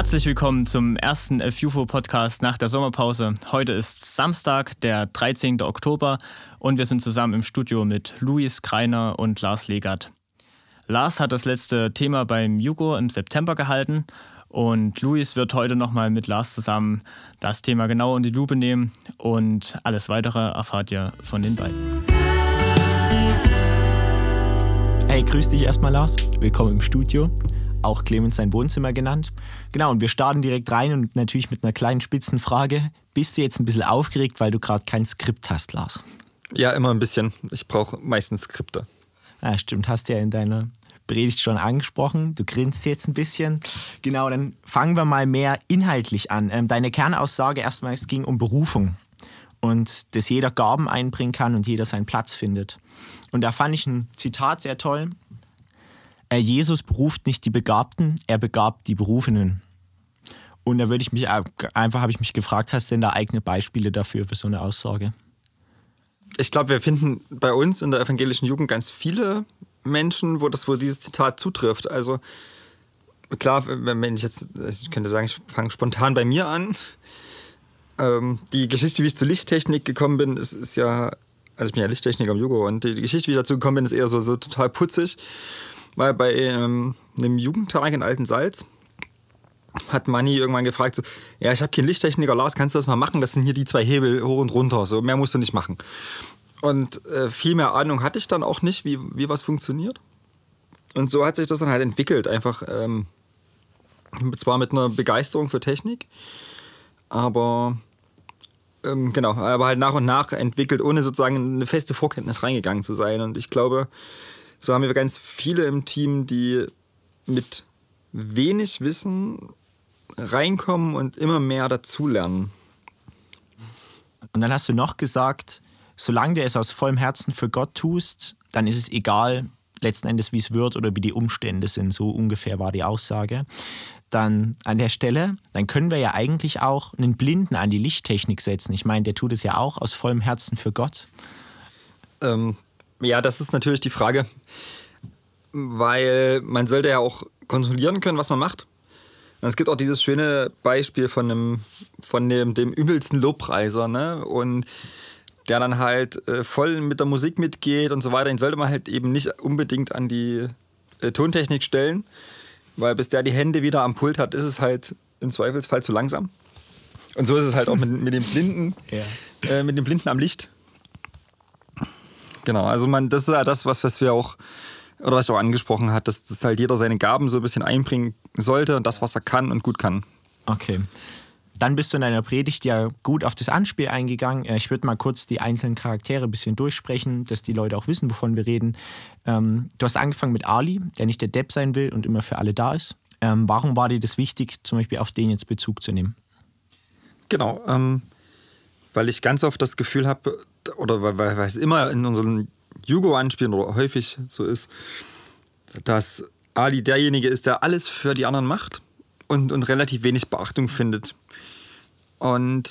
Herzlich willkommen zum ersten FUFO-Podcast nach der Sommerpause. Heute ist Samstag, der 13. Oktober und wir sind zusammen im Studio mit Luis Kreiner und Lars Legert. Lars hat das letzte Thema beim Jugo im September gehalten und Luis wird heute nochmal mit Lars zusammen das Thema genau in die Lupe nehmen und alles weitere erfahrt ihr von den beiden. Hey, grüß dich erstmal Lars. Willkommen im Studio auch Clemens sein Wohnzimmer genannt. Genau, und wir starten direkt rein und natürlich mit einer kleinen spitzen Frage. Bist du jetzt ein bisschen aufgeregt, weil du gerade kein Skript hast, Lars? Ja, immer ein bisschen. Ich brauche meistens Skripte. Ja, stimmt, hast du ja in deiner Predigt schon angesprochen. Du grinst jetzt ein bisschen. Genau, dann fangen wir mal mehr inhaltlich an. Ähm, deine Kernaussage erstmal, es ging um Berufung und dass jeder Gaben einbringen kann und jeder seinen Platz findet. Und da fand ich ein Zitat sehr toll. Äh, Jesus beruft nicht die Begabten, er begabt die Berufenen. Und da würde ich mich einfach habe ich mich gefragt, hast du denn da eigene Beispiele dafür für so eine Aussage? Ich glaube, wir finden bei uns in der evangelischen Jugend ganz viele Menschen, wo das, wo dieses Zitat zutrifft. Also klar, wenn ich jetzt, ich könnte sagen, ich fange spontan bei mir an. Ähm, die Geschichte, wie ich zur Lichttechnik gekommen bin, ist, ist ja, also ich bin ja Lichttechniker im Jugo und die Geschichte, wie ich dazu gekommen bin, ist eher so, so total putzig weil bei ähm, einem Jugendtag in Alten Salz hat Manni irgendwann gefragt, so, ja, ich habe keinen Lichttechniker, Lars, kannst du das mal machen? Das sind hier die zwei Hebel hoch und runter, so mehr musst du nicht machen. Und äh, viel mehr Ahnung hatte ich dann auch nicht, wie, wie was funktioniert. Und so hat sich das dann halt entwickelt, einfach ähm, zwar mit einer Begeisterung für Technik, aber ähm, genau, aber halt nach und nach entwickelt, ohne sozusagen eine feste Vorkenntnis reingegangen zu sein. Und ich glaube, so haben wir ganz viele im Team, die mit wenig Wissen reinkommen und immer mehr dazulernen. Und dann hast du noch gesagt, solange du es aus vollem Herzen für Gott tust, dann ist es egal, letzten Endes, wie es wird oder wie die Umstände sind. So ungefähr war die Aussage. Dann an der Stelle, dann können wir ja eigentlich auch einen Blinden an die Lichttechnik setzen. Ich meine, der tut es ja auch aus vollem Herzen für Gott. Ähm, ja, das ist natürlich die Frage, weil man sollte ja auch kontrollieren können, was man macht. Und es gibt auch dieses schöne Beispiel von dem, von dem, dem übelsten Lobpreiser, ne? Und der dann halt äh, voll mit der Musik mitgeht und so weiter. Den sollte man halt eben nicht unbedingt an die äh, Tontechnik stellen, weil bis der die Hände wieder am Pult hat, ist es halt im Zweifelsfall zu langsam. Und so ist es halt auch mit, mit dem Blinden, ja. äh, mit dem Blinden am Licht. Genau, also man, das ist ja das, was, was wir auch, oder was ich auch angesprochen hat, dass, dass halt jeder seine Gaben so ein bisschen einbringen sollte und das, was er kann und gut kann. Okay. Dann bist du in deiner Predigt ja gut auf das Anspiel eingegangen. Äh, ich würde mal kurz die einzelnen Charaktere ein bisschen durchsprechen, dass die Leute auch wissen, wovon wir reden. Ähm, du hast angefangen mit Ali, der nicht der Depp sein will und immer für alle da ist. Ähm, warum war dir das wichtig, zum Beispiel auf den jetzt Bezug zu nehmen? Genau, ähm, weil ich ganz oft das Gefühl habe, oder weil, es immer in unseren Jugo-Anspielen oder häufig so ist, dass Ali derjenige ist, der alles für die anderen macht und, und relativ wenig Beachtung findet. Und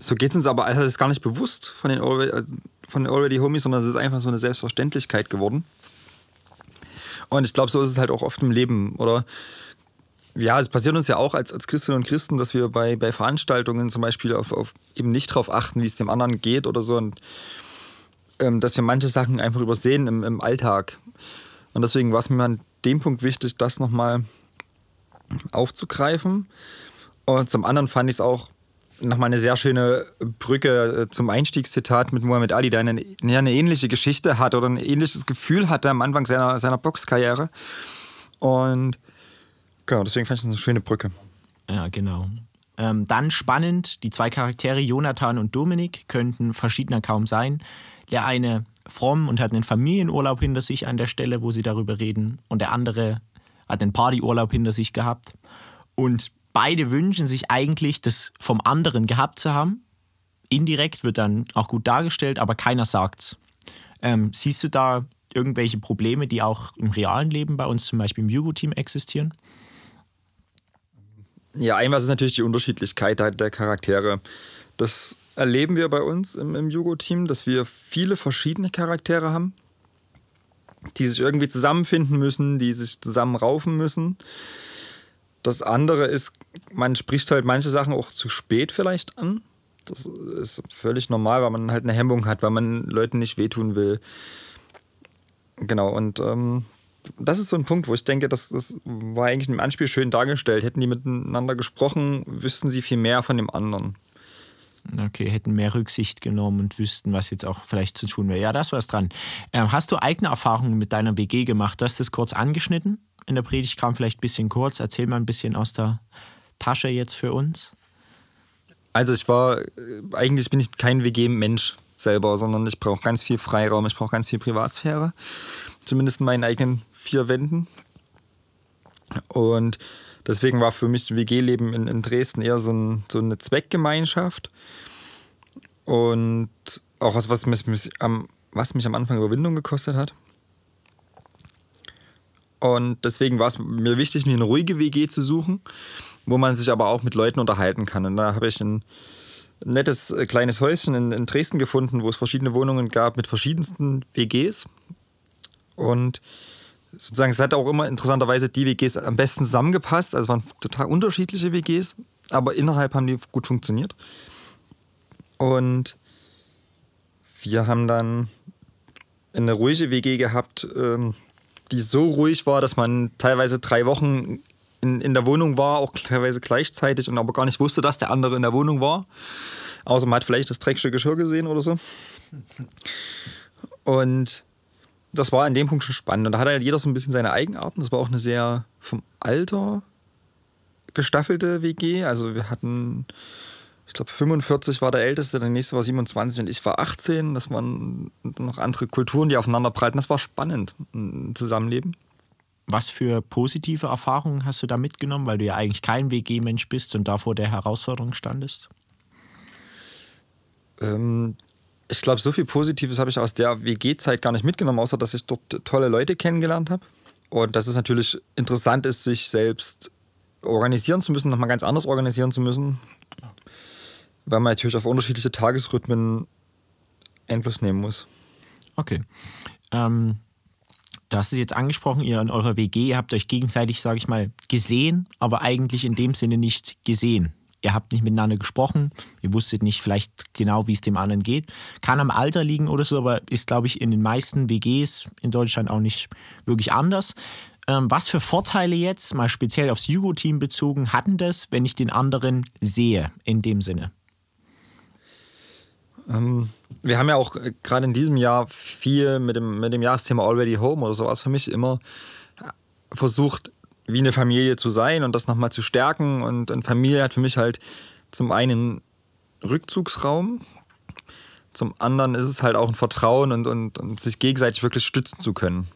so geht es uns aber, also das ist gar nicht bewusst von den, also von den Already Homies, sondern es ist einfach so eine Selbstverständlichkeit geworden. Und ich glaube, so ist es halt auch oft im Leben. Oder ja, es passiert uns ja auch als, als Christinnen und Christen, dass wir bei, bei Veranstaltungen zum Beispiel auf, auf eben nicht darauf achten, wie es dem anderen geht oder so. Und ähm, dass wir manche Sachen einfach übersehen im, im Alltag. Und deswegen war es mir an dem Punkt wichtig, das nochmal aufzugreifen. Und zum anderen fand ich es auch nochmal eine sehr schöne Brücke äh, zum Einstiegszitat mit Muhammad Ali, der eine, eine ähnliche Geschichte hat oder ein ähnliches Gefühl hatte am Anfang seiner, seiner Boxkarriere. Und Genau, deswegen fand ich das eine schöne Brücke. Ja, genau. Ähm, dann spannend, die zwei Charaktere, Jonathan und Dominik, könnten verschiedener kaum sein. Der eine fromm und hat einen Familienurlaub hinter sich an der Stelle, wo sie darüber reden. Und der andere hat einen Partyurlaub hinter sich gehabt. Und beide wünschen sich eigentlich, das vom anderen gehabt zu haben. Indirekt wird dann auch gut dargestellt, aber keiner sagt's. Ähm, siehst du da irgendwelche Probleme, die auch im realen Leben bei uns zum Beispiel im Jugo-Team existieren? Ja, ein was ist natürlich die Unterschiedlichkeit der Charaktere. Das erleben wir bei uns im, im Jugo-Team, dass wir viele verschiedene Charaktere haben, die sich irgendwie zusammenfinden müssen, die sich zusammen raufen müssen. das andere ist, man spricht halt manche Sachen auch zu spät vielleicht an. Das ist völlig normal, weil man halt eine Hemmung hat, weil man Leuten nicht wehtun will. Genau, und ähm, das ist so ein Punkt, wo ich denke, das, das war eigentlich im Anspiel schön dargestellt. Hätten die miteinander gesprochen, wüssten sie viel mehr von dem anderen. Okay, hätten mehr Rücksicht genommen und wüssten, was jetzt auch vielleicht zu tun wäre. Ja, das war es dran. Ähm, hast du eigene Erfahrungen mit deiner WG gemacht? Du hast das kurz angeschnitten. In der Predigt kam vielleicht ein bisschen kurz. Erzähl mal ein bisschen aus der Tasche jetzt für uns. Also ich war, eigentlich bin ich kein WG-Mensch selber, sondern ich brauche ganz viel Freiraum, ich brauche ganz viel Privatsphäre. Zumindest in meinen eigenen vier Wänden. Und deswegen war für mich das WG-Leben in, in, Dresden eher so, ein, so, eine Zweckgemeinschaft. Und auch was, was mich, was mich am Anfang Überwindung gekostet hat. Und deswegen war es mir wichtig, mir eine ruhige WG zu suchen, wo man sich aber auch mit Leuten unterhalten kann. Und da habe ich ein nettes äh, kleines Häuschen in, in Dresden gefunden, wo es verschiedene Wohnungen gab mit verschiedensten WGs. Und sozusagen, es hat auch immer interessanterweise die WGs am besten zusammengepasst. Also es waren total unterschiedliche WGs, aber innerhalb haben die gut funktioniert. Und wir haben dann eine ruhige WG gehabt, ähm, die so ruhig war, dass man teilweise drei Wochen in, in der Wohnung war, auch teilweise gleichzeitig und aber gar nicht wusste, dass der andere in der Wohnung war. Außer man hat vielleicht das dreckige Geschirr gesehen oder so. Und das war an dem Punkt schon spannend. Und da hatte halt jeder so ein bisschen seine Eigenarten. Das war auch eine sehr vom Alter gestaffelte WG. Also wir hatten, ich glaube, 45 war der Älteste, der nächste war 27 und ich war 18. Das waren noch andere Kulturen, die aufeinander prallten. Das war spannend, ein Zusammenleben. Was für positive Erfahrungen hast du da mitgenommen, weil du ja eigentlich kein WG-Mensch bist und da vor der Herausforderung standest? Ähm, ich glaube, so viel Positives habe ich aus der WG-Zeit gar nicht mitgenommen, außer dass ich dort tolle Leute kennengelernt habe. Und dass es natürlich interessant ist, sich selbst organisieren zu müssen, nochmal ganz anders organisieren zu müssen, weil man natürlich auf unterschiedliche Tagesrhythmen Einfluss nehmen muss. Okay. Ähm, Du hast es jetzt angesprochen, ihr in eurer WG habt euch gegenseitig, sage ich mal, gesehen, aber eigentlich in dem Sinne nicht gesehen. Ihr habt nicht miteinander gesprochen, ihr wusstet nicht vielleicht genau, wie es dem anderen geht. Kann am Alter liegen oder so, aber ist, glaube ich, in den meisten WGs in Deutschland auch nicht wirklich anders. Ähm, was für Vorteile jetzt, mal speziell aufs Jugo-Team bezogen, hatten das, wenn ich den anderen sehe, in dem Sinne? Ähm, wir haben ja auch äh, gerade in diesem Jahr viel mit dem, mit dem Jahresthema Already Home oder sowas für mich immer versucht, wie eine Familie zu sein und das nochmal zu stärken. Und eine Familie hat für mich halt zum einen Rückzugsraum, zum anderen ist es halt auch ein Vertrauen und, und, und sich gegenseitig wirklich stützen zu können.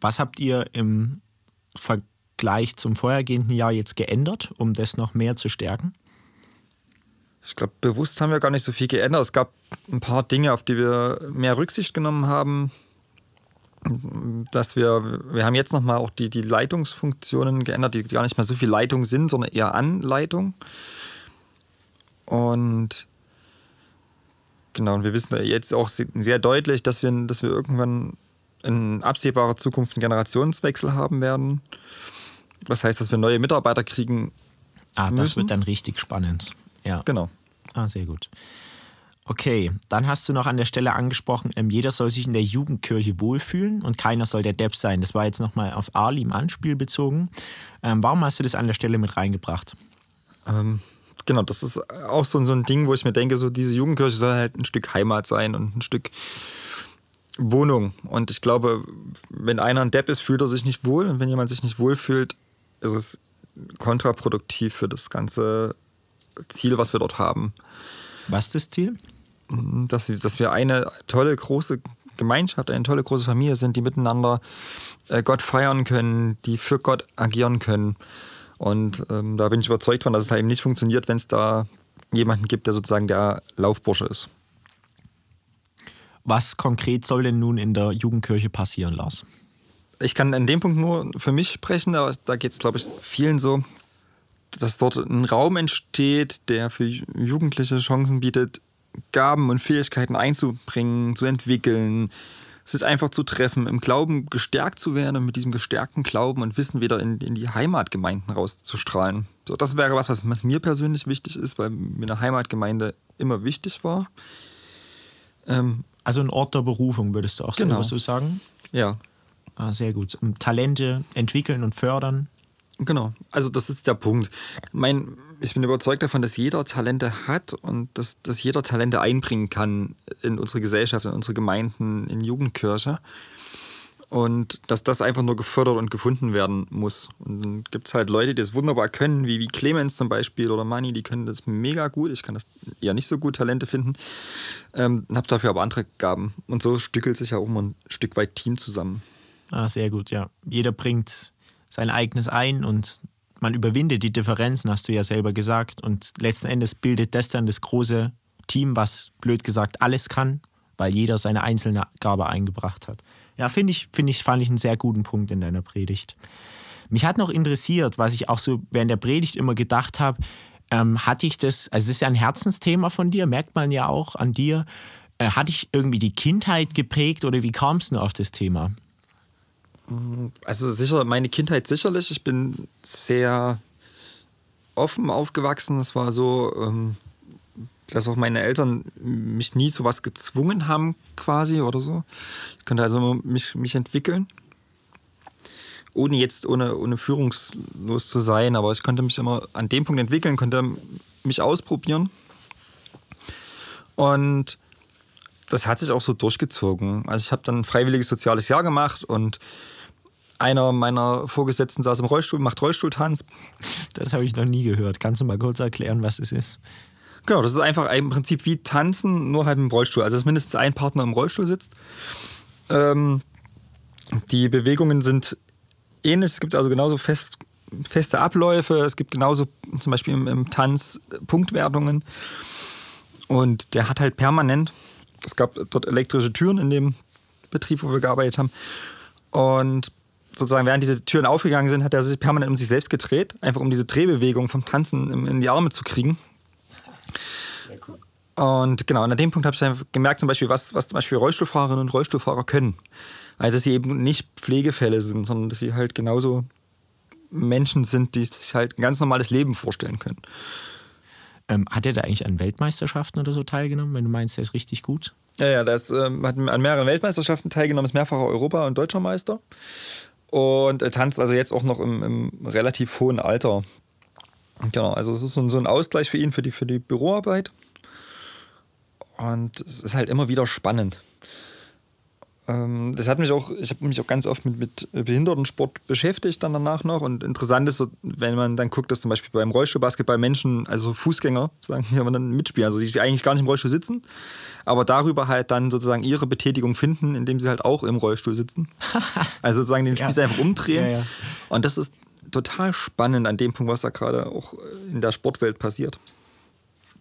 Was habt ihr im Vergleich zum vorhergehenden Jahr jetzt geändert, um das noch mehr zu stärken? Ich glaube, bewusst haben wir gar nicht so viel geändert. Es gab ein paar Dinge, auf die wir mehr Rücksicht genommen haben. Dass wir, wir haben jetzt nochmal auch die, die Leitungsfunktionen geändert, die gar nicht mehr so viel Leitung sind, sondern eher Anleitung. Und genau, und wir wissen jetzt auch sehr deutlich, dass wir, dass wir irgendwann in absehbarer Zukunft einen Generationswechsel haben werden. Das heißt, dass wir neue Mitarbeiter kriegen. Ah, das müssen. wird dann richtig spannend. Ja. Genau. Ah, sehr gut. Okay, dann hast du noch an der Stelle angesprochen, ähm, jeder soll sich in der Jugendkirche wohlfühlen und keiner soll der Depp sein. Das war jetzt nochmal auf Ali im Anspiel bezogen. Ähm, warum hast du das an der Stelle mit reingebracht? Ähm, genau, das ist auch so, so ein Ding, wo ich mir denke, so diese Jugendkirche soll halt ein Stück Heimat sein und ein Stück Wohnung. Und ich glaube, wenn einer ein Depp ist, fühlt er sich nicht wohl. Und wenn jemand sich nicht wohl fühlt, ist es kontraproduktiv für das ganze Ziel, was wir dort haben. Was ist das Ziel? Dass, dass wir eine tolle, große Gemeinschaft, eine tolle, große Familie sind, die miteinander äh, Gott feiern können, die für Gott agieren können. Und ähm, da bin ich überzeugt von, dass es halt eben nicht funktioniert, wenn es da jemanden gibt, der sozusagen der Laufbursche ist. Was konkret soll denn nun in der Jugendkirche passieren, Lars? Ich kann an dem Punkt nur für mich sprechen, aber da geht es, glaube ich, vielen so dass dort ein Raum entsteht, der für Jugendliche Chancen bietet, Gaben und Fähigkeiten einzubringen, zu entwickeln, sich einfach zu treffen, im Glauben gestärkt zu werden und mit diesem gestärkten Glauben und Wissen wieder in, in die Heimatgemeinden rauszustrahlen. So, das wäre was, was, was mir persönlich wichtig ist, weil mir eine Heimatgemeinde immer wichtig war. Ähm, also ein Ort der Berufung, würdest du auch genau. so sagen? Ja. Ah, sehr gut. Talente entwickeln und fördern. Genau, also das ist der Punkt. Mein, ich bin überzeugt davon, dass jeder Talente hat und dass, dass jeder Talente einbringen kann in unsere Gesellschaft, in unsere Gemeinden, in Jugendkirche. Und dass das einfach nur gefördert und gefunden werden muss. Und dann gibt es halt Leute, die das wunderbar können, wie, wie Clemens zum Beispiel oder Mani, die können das mega gut. Ich kann das eher nicht so gut, Talente finden. Ähm, habe dafür aber andere Gaben. Und so stückelt sich ja auch immer ein Stück weit Team zusammen. Ah, sehr gut, ja. Jeder bringt sein eigenes ein und man überwindet die Differenzen, hast du ja selber gesagt. Und letzten Endes bildet das dann das große Team, was blöd gesagt alles kann, weil jeder seine einzelne Gabe eingebracht hat. Ja, finde ich, finde ich, fand ich einen sehr guten Punkt in deiner Predigt. Mich hat noch interessiert, was ich auch so während der Predigt immer gedacht habe, ähm, hatte ich das, also das ist ja ein Herzensthema von dir, merkt man ja auch an dir, äh, hatte ich irgendwie die Kindheit geprägt oder wie kamst du auf das Thema? Also sicher, meine Kindheit sicherlich. Ich bin sehr offen aufgewachsen. Es war so, ähm, dass auch meine Eltern mich nie zu was gezwungen haben, quasi oder so. Ich konnte also mich, mich entwickeln. Ohne jetzt, ohne, ohne führungslos zu sein, aber ich konnte mich immer an dem Punkt entwickeln, konnte mich ausprobieren. Und das hat sich auch so durchgezogen. Also ich habe dann ein freiwilliges soziales Jahr gemacht und einer meiner Vorgesetzten saß im Rollstuhl, macht Rollstuhltanz. Das habe ich noch nie gehört. Kannst du mal kurz erklären, was es ist? Genau, das ist einfach im Prinzip wie Tanzen, nur halt im Rollstuhl. Also dass mindestens ein Partner im Rollstuhl sitzt. Ähm, die Bewegungen sind ähnlich. Es gibt also genauso fest, feste Abläufe. Es gibt genauso zum Beispiel im, im Tanz Punktwertungen. Und der hat halt permanent, es gab dort elektrische Türen in dem Betrieb, wo wir gearbeitet haben. Und sozusagen, während diese Türen aufgegangen sind, hat er sich permanent um sich selbst gedreht, einfach um diese Drehbewegung vom Tanzen in die Arme zu kriegen. Sehr cool. Und genau, an dem Punkt habe ich gemerkt, zum Beispiel, was, was zum Beispiel Rollstuhlfahrerinnen und Rollstuhlfahrer können. Also, dass sie eben nicht Pflegefälle sind, sondern dass sie halt genauso Menschen sind, die sich halt ein ganz normales Leben vorstellen können. Ähm, hat er da eigentlich an Weltmeisterschaften oder so teilgenommen, wenn du meinst, der ist richtig gut? Ja, ja, ist, ähm, hat an mehreren Weltmeisterschaften teilgenommen, ist mehrfacher Europa- und Deutscher Meister und er tanzt also jetzt auch noch im, im relativ hohen Alter. Genau, also es ist so ein Ausgleich für ihn, für die, für die Büroarbeit. Und es ist halt immer wieder spannend. Ähm, das hat mich auch, ich habe mich auch ganz oft mit, mit Behindertensport beschäftigt dann danach noch. Und interessant ist, wenn man dann guckt, dass zum Beispiel beim Rollstuhlbasketball Menschen, also Fußgänger, sagen wir dann mitspielen, also die eigentlich gar nicht im Rollstuhl sitzen, aber darüber halt dann sozusagen ihre Betätigung finden, indem sie halt auch im Rollstuhl sitzen. Also sozusagen den Spieß ja. einfach umdrehen. Ja, ja. Und das ist total spannend an dem Punkt, was da gerade auch in der Sportwelt passiert.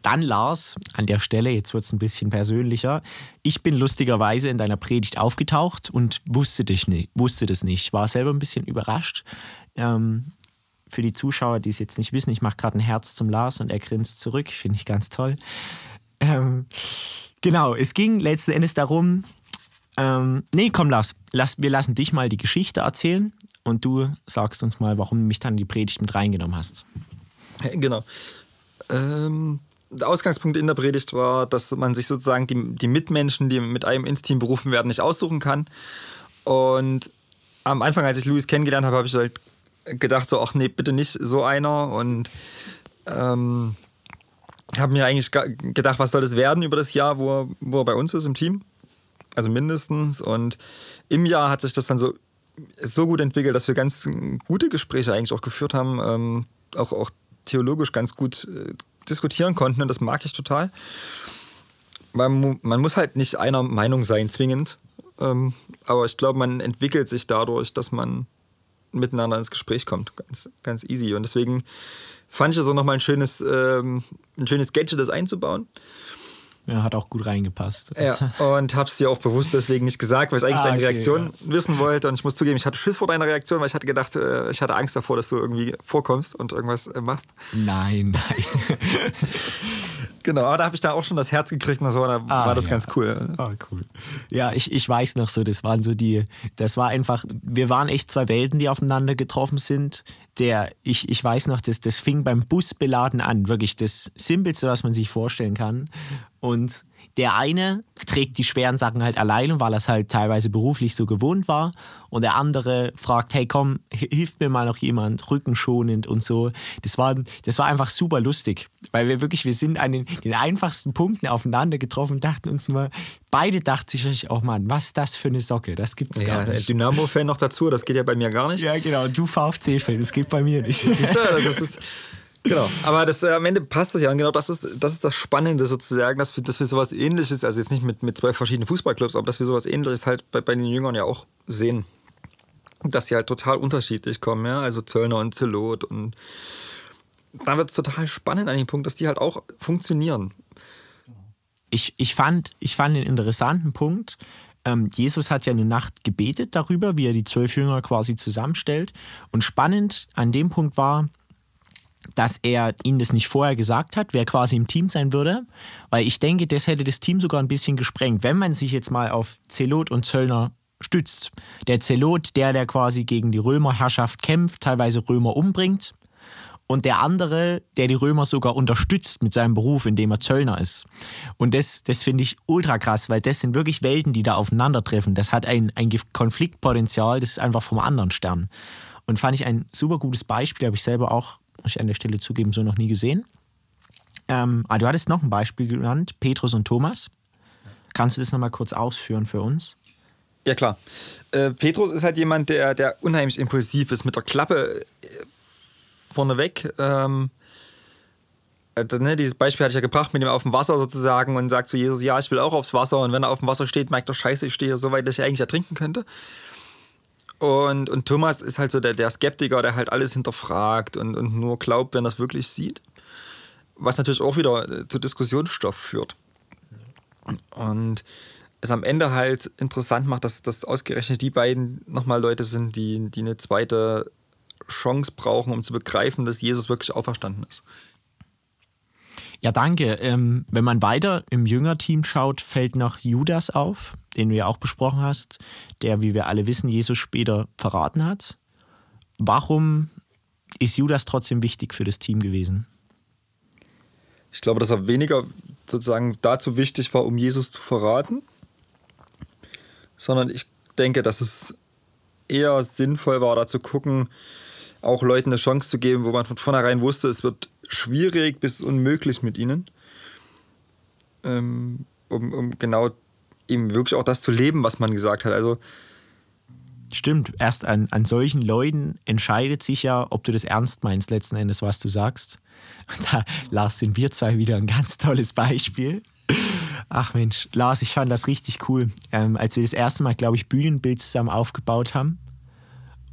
Dann Lars, an der Stelle, jetzt wird es ein bisschen persönlicher. Ich bin lustigerweise in deiner Predigt aufgetaucht und wusste, dich nicht, wusste das nicht. War selber ein bisschen überrascht. Ähm, für die Zuschauer, die es jetzt nicht wissen, ich mache gerade ein Herz zum Lars und er grinst zurück. Finde ich ganz toll. Ähm, genau, es ging letzten Endes darum, ähm, nee, komm, Lars, lass, wir lassen dich mal die Geschichte erzählen und du sagst uns mal, warum du mich dann in die Predigt mit reingenommen hast. Genau. Ähm, der Ausgangspunkt in der Predigt war, dass man sich sozusagen die, die Mitmenschen, die mit einem ins Team berufen werden, nicht aussuchen kann. Und am Anfang, als ich Luis kennengelernt habe, habe ich halt gedacht, so, ach nee, bitte nicht so einer. Und ähm, habe mir eigentlich gedacht, was soll das werden über das Jahr, wo er, wo er bei uns ist im Team. Also mindestens. Und im Jahr hat sich das dann so, so gut entwickelt, dass wir ganz gute Gespräche eigentlich auch geführt haben. Ähm, auch, auch theologisch ganz gut äh, diskutieren konnten und das mag ich total. Man, man muss halt nicht einer Meinung sein, zwingend. Ähm, aber ich glaube, man entwickelt sich dadurch, dass man miteinander ins Gespräch kommt. Ganz, ganz easy. Und deswegen fand ich es auch nochmal ein schönes, ähm, ein schönes Gadget, das einzubauen. Ja, hat auch gut reingepasst. Ja, und hab's dir auch bewusst deswegen nicht gesagt, weil ich eigentlich ah, deine okay, Reaktion ja. wissen wollte. Und ich muss zugeben, ich hatte Schiss vor deiner Reaktion, weil ich hatte gedacht, äh, ich hatte Angst davor, dass du irgendwie vorkommst und irgendwas äh, machst. Nein, nein. Genau, aber da habe ich da auch schon das Herz gekriegt und so, da ah, war das ja. ganz cool. Ah, cool. Ja, ich, ich weiß noch so, das waren so die, das war einfach, wir waren echt zwei Welten, die aufeinander getroffen sind. Der, ich, ich weiß noch, das, das fing beim Busbeladen an, wirklich das Simpelste, was man sich vorstellen kann. Und der eine trägt die schweren Sachen halt alleine, weil er es halt teilweise beruflich so gewohnt war. Und der andere fragt, hey komm, hilft mir mal noch jemand, rückenschonend und so. Das war, das war einfach super lustig, weil wir wirklich, wir sind an den, den einfachsten Punkten aufeinander getroffen und dachten uns nur, beide dachten sich, oh Mann, was ist das für eine Socke? Das gibt's ja, gar nicht. Dynamo-Fan noch dazu, das geht ja bei mir gar nicht. Ja, genau. Du VfC-Fan, das geht bei mir nicht. das ist Genau, aber das, äh, am Ende passt das ja. Und genau das ist, das ist das Spannende sozusagen, dass wir, dass wir sowas ähnliches, also jetzt nicht mit, mit zwei verschiedenen Fußballclubs, aber dass wir sowas ähnliches halt bei, bei den Jüngern ja auch sehen. Dass sie halt total unterschiedlich kommen, ja. Also Zöllner und Zelot. Und da wird es total spannend an dem Punkt, dass die halt auch funktionieren. Ich, ich, fand, ich fand den interessanten Punkt, ähm, Jesus hat ja eine Nacht gebetet darüber, wie er die zwölf Jünger quasi zusammenstellt. Und spannend an dem Punkt war, dass er ihnen das nicht vorher gesagt hat, wer quasi im Team sein würde, weil ich denke, das hätte das Team sogar ein bisschen gesprengt, wenn man sich jetzt mal auf Zelot und Zöllner stützt. Der Zelot, der, der quasi gegen die Römerherrschaft kämpft, teilweise Römer umbringt, und der andere, der die Römer sogar unterstützt mit seinem Beruf, indem er Zöllner ist. Und das, das finde ich ultra krass, weil das sind wirklich Welten, die da aufeinandertreffen. Das hat ein, ein Konfliktpotenzial, das ist einfach vom anderen Stern. Und fand ich ein super gutes Beispiel, habe ich selber auch muss ich an der Stelle zugeben, so noch nie gesehen. Ähm, ah, du hattest noch ein Beispiel genannt, Petrus und Thomas. Kannst du das nochmal kurz ausführen für uns? Ja, klar. Äh, Petrus ist halt jemand, der, der unheimlich impulsiv ist, mit der Klappe äh, vorneweg. Ähm, also, ne, dieses Beispiel hatte ich ja gebracht mit dem auf dem Wasser sozusagen und sagt zu Jesus, ja, ich will auch aufs Wasser. Und wenn er auf dem Wasser steht, merkt er, scheiße, ich stehe so weit, dass ich eigentlich ertrinken könnte. Und, und Thomas ist halt so der, der Skeptiker, der halt alles hinterfragt und, und nur glaubt, wenn er es wirklich sieht. Was natürlich auch wieder äh, zu Diskussionsstoff führt. Und es am Ende halt interessant macht, dass, dass ausgerechnet die beiden nochmal Leute sind, die, die eine zweite Chance brauchen, um zu begreifen, dass Jesus wirklich auferstanden ist. Ja, danke. Ähm, wenn man weiter im Jüngerteam schaut, fällt noch Judas auf, den du ja auch besprochen hast, der, wie wir alle wissen, Jesus später verraten hat. Warum ist Judas trotzdem wichtig für das Team gewesen? Ich glaube, dass er weniger sozusagen dazu wichtig war, um Jesus zu verraten, sondern ich denke, dass es eher sinnvoll war, da zu gucken, auch Leuten eine Chance zu geben, wo man von vornherein wusste, es wird schwierig bis unmöglich mit ihnen. Ähm, um, um genau eben wirklich auch das zu leben, was man gesagt hat. Also Stimmt, erst an, an solchen Leuten entscheidet sich ja, ob du das ernst meinst, letzten Endes, was du sagst. Und da, Lars, sind wir zwei wieder ein ganz tolles Beispiel. Ach Mensch, Lars, ich fand das richtig cool. Ähm, als wir das erste Mal, glaube ich, Bühnenbild zusammen aufgebaut haben,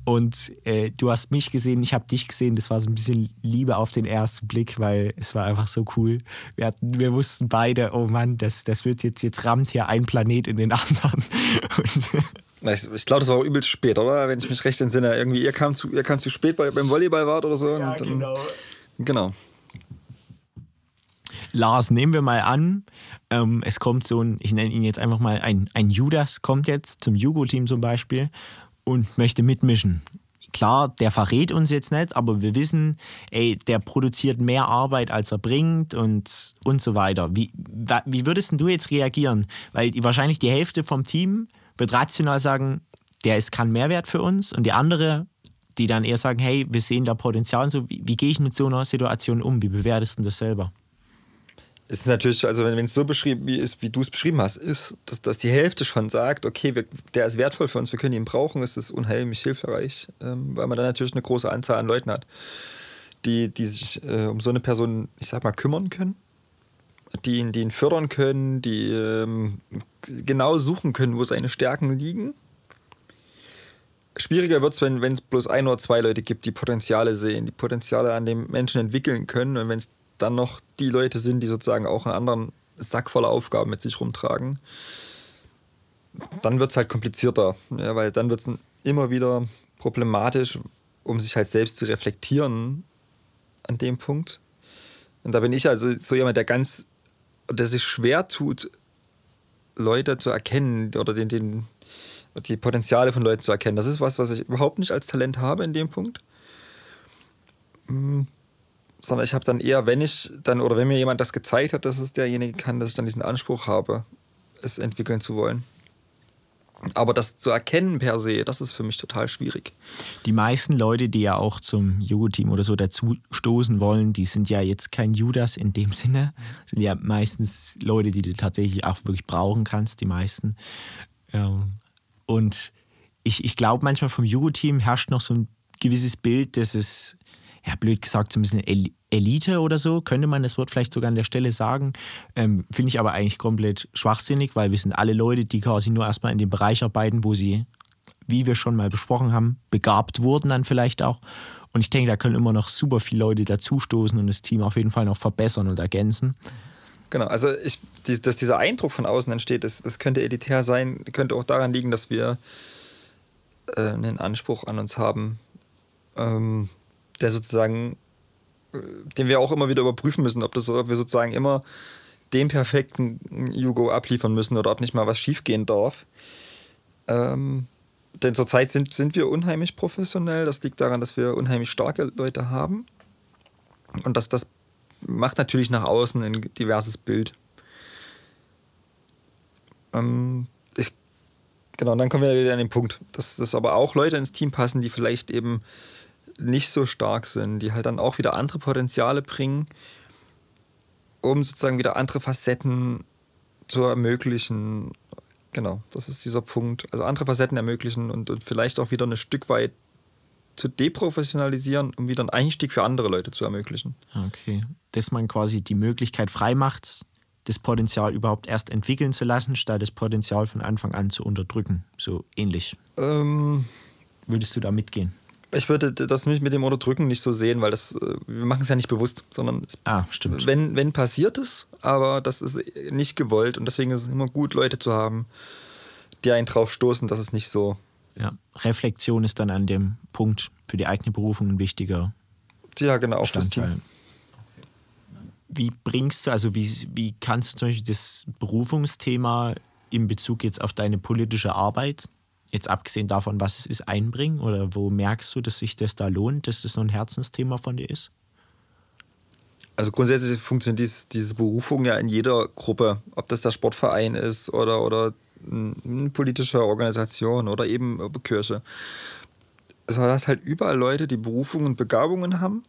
und äh, du hast mich gesehen, ich habe dich gesehen. Das war so ein bisschen Liebe auf den ersten Blick, weil es war einfach so cool. Wir, hatten, wir wussten beide, oh Mann, das, das wird jetzt, jetzt rammt hier ein Planet in den anderen. ich, ich glaube, das war auch übelst spät, oder? Wenn ich mich recht entsinne. Irgendwie, ihr kam zu, ihr kam zu spät, weil ihr beim Volleyball wart oder so. Ja, dann, genau. Genau. Lars, nehmen wir mal an, ähm, es kommt so ein, ich nenne ihn jetzt einfach mal, ein, ein Judas kommt jetzt zum Jugo-Team zum Beispiel und möchte mitmischen. Klar, der verrät uns jetzt nicht, aber wir wissen, ey, der produziert mehr Arbeit, als er bringt und, und so weiter. Wie, wie würdest du jetzt reagieren? Weil wahrscheinlich die Hälfte vom Team wird rational sagen, der ist kein Mehrwert für uns und die andere, die dann eher sagen, hey, wir sehen da Potenzial und so, wie, wie gehe ich mit so einer Situation um? Wie bewertest du das selber? Ist natürlich, also wenn es so beschrieben ist, wie du es beschrieben hast, ist, dass, dass die Hälfte schon sagt, okay, wir, der ist wertvoll für uns, wir können ihn brauchen, ist es unheimlich hilfreich, ähm, weil man dann natürlich eine große Anzahl an Leuten hat, die, die sich äh, um so eine Person, ich sag mal, kümmern können, die ihn, die ihn fördern können, die ähm, genau suchen können, wo seine Stärken liegen. Schwieriger wird es, wenn es bloß ein oder zwei Leute gibt, die Potenziale sehen, die Potenziale an dem Menschen entwickeln können. Und wenn es dann noch die Leute sind, die sozusagen auch einen anderen Sack voller Aufgaben mit sich rumtragen, dann wird es halt komplizierter, ja, weil dann wird es immer wieder problematisch, um sich halt selbst zu reflektieren an dem Punkt. Und da bin ich also so jemand, der ganz der sich schwer tut, Leute zu erkennen oder den, den, die Potenziale von Leuten zu erkennen. Das ist was, was ich überhaupt nicht als Talent habe in dem Punkt. Hm. Sondern ich habe dann eher, wenn ich dann, oder wenn mir jemand das gezeigt hat, dass es derjenige kann, dass ich dann diesen Anspruch habe, es entwickeln zu wollen. Aber das zu erkennen per se, das ist für mich total schwierig. Die meisten Leute, die ja auch zum Jugo-Team oder so dazu stoßen wollen, die sind ja jetzt kein Judas in dem Sinne. Sind ja meistens Leute, die du tatsächlich auch wirklich brauchen kannst, die meisten. Und ich, ich glaube, manchmal vom Jugo-Team herrscht noch so ein gewisses Bild, dass es ja, blöd gesagt, so ein bisschen Elite oder so, könnte man das Wort vielleicht sogar an der Stelle sagen. Ähm, Finde ich aber eigentlich komplett schwachsinnig, weil wir sind alle Leute, die quasi nur erstmal in dem Bereich arbeiten, wo sie, wie wir schon mal besprochen haben, begabt wurden dann vielleicht auch. Und ich denke, da können immer noch super viele Leute dazustoßen und das Team auf jeden Fall noch verbessern und ergänzen. Genau, also ich, die, dass dieser Eindruck von außen entsteht, das, das könnte elitär sein, könnte auch daran liegen, dass wir äh, einen Anspruch an uns haben, ähm, der sozusagen, äh, den wir auch immer wieder überprüfen müssen, ob, das, ob wir sozusagen immer den perfekten Jugo abliefern müssen oder ob nicht mal was schiefgehen darf. Ähm, denn zurzeit sind, sind wir unheimlich professionell. Das liegt daran, dass wir unheimlich starke Leute haben. Und das, das macht natürlich nach außen ein diverses Bild. Ähm, ich, genau, und dann kommen wir wieder an den Punkt, dass, dass aber auch Leute ins Team passen, die vielleicht eben nicht so stark sind, die halt dann auch wieder andere Potenziale bringen, um sozusagen wieder andere Facetten zu ermöglichen. Genau, das ist dieser Punkt. Also andere Facetten ermöglichen und, und vielleicht auch wieder ein Stück weit zu deprofessionalisieren, um wieder einen Einstieg für andere Leute zu ermöglichen. Okay, dass man quasi die Möglichkeit freimacht, das Potenzial überhaupt erst entwickeln zu lassen, statt das Potenzial von Anfang an zu unterdrücken. So ähnlich. Ähm, Würdest du da mitgehen? Ich würde das mit dem Unterdrücken nicht so sehen, weil das, äh, wir machen es ja nicht bewusst, sondern es, ah, stimmt. Wenn, wenn passiert es, aber das ist nicht gewollt und deswegen ist es immer gut, Leute zu haben, die einen drauf stoßen, dass es nicht so. Ja, Reflexion ist dann an dem Punkt für die eigene Berufung ein wichtiger ja, genau, Bestandteil. Wie bringst du, also wie, wie kannst du zum Beispiel das Berufungsthema in Bezug jetzt auf deine politische Arbeit jetzt abgesehen davon, was es ist, einbringen? Oder wo merkst du, dass sich das da lohnt, dass das so ein Herzensthema von dir ist? Also grundsätzlich funktioniert dies, diese Berufung ja in jeder Gruppe, ob das der Sportverein ist oder, oder eine politische Organisation oder eben Kirche. Also das halt überall Leute, die Berufungen und Begabungen haben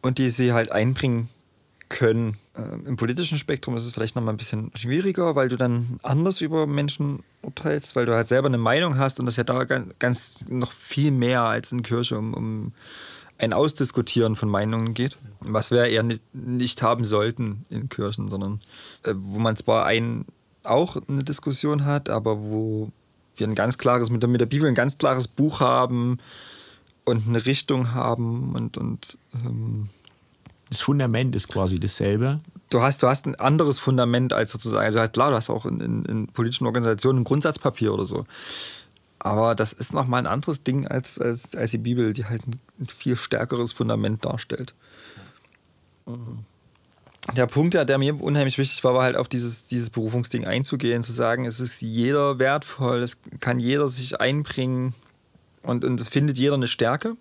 und die sie halt einbringen können. Ähm, Im politischen Spektrum ist es vielleicht noch mal ein bisschen schwieriger, weil du dann anders über Menschen urteilst, weil du halt selber eine Meinung hast und das ja da ganz, ganz noch viel mehr als in Kirche um, um ein Ausdiskutieren von Meinungen geht, was wir eher nicht, nicht haben sollten in Kirchen, sondern äh, wo man zwar ein, auch eine Diskussion hat, aber wo wir ein ganz klares, mit der, mit der Bibel ein ganz klares Buch haben und eine Richtung haben und, und ähm, das Fundament ist quasi dasselbe. Du hast, du hast ein anderes Fundament als sozusagen, also halt klar, du hast auch in, in, in politischen Organisationen ein Grundsatzpapier oder so. Aber das ist nochmal ein anderes Ding als, als, als die Bibel, die halt ein viel stärkeres Fundament darstellt. Der Punkt, der, der mir unheimlich wichtig war, war halt auf dieses, dieses Berufungsding einzugehen, zu sagen, es ist jeder wertvoll, es kann jeder sich einbringen und, und es findet jeder eine Stärke.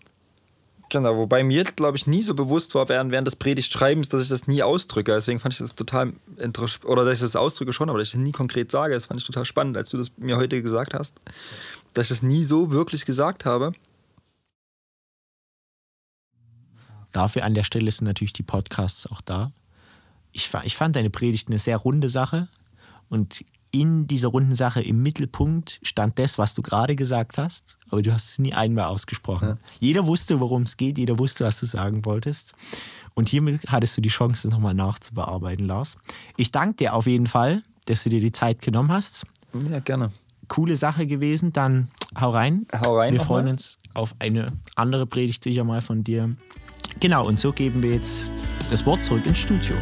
Genau, wobei mir, glaube ich, nie so bewusst war während, während des Predigtschreibens, dass ich das nie ausdrücke. Deswegen fand ich das total interessant, oder dass ich das ausdrücke schon, aber dass ich das nie konkret sage. Das fand ich total spannend, als du das mir heute gesagt hast, dass ich das nie so wirklich gesagt habe. Dafür an der Stelle sind natürlich die Podcasts auch da. Ich, ich fand deine Predigt eine sehr runde Sache und in dieser runden Sache im Mittelpunkt stand das, was du gerade gesagt hast, aber du hast es nie einmal ausgesprochen. Ja. Jeder wusste, worum es geht, jeder wusste, was du sagen wolltest. Und hiermit hattest du die Chance, das nochmal nachzubearbeiten, Lars. Ich danke dir auf jeden Fall, dass du dir die Zeit genommen hast. Ja, gerne. Coole Sache gewesen. Dann hau rein. Hau rein. Wir freuen mal. uns auf eine andere Predigt sicher mal von dir. Genau, und so geben wir jetzt das Wort zurück ins Studio.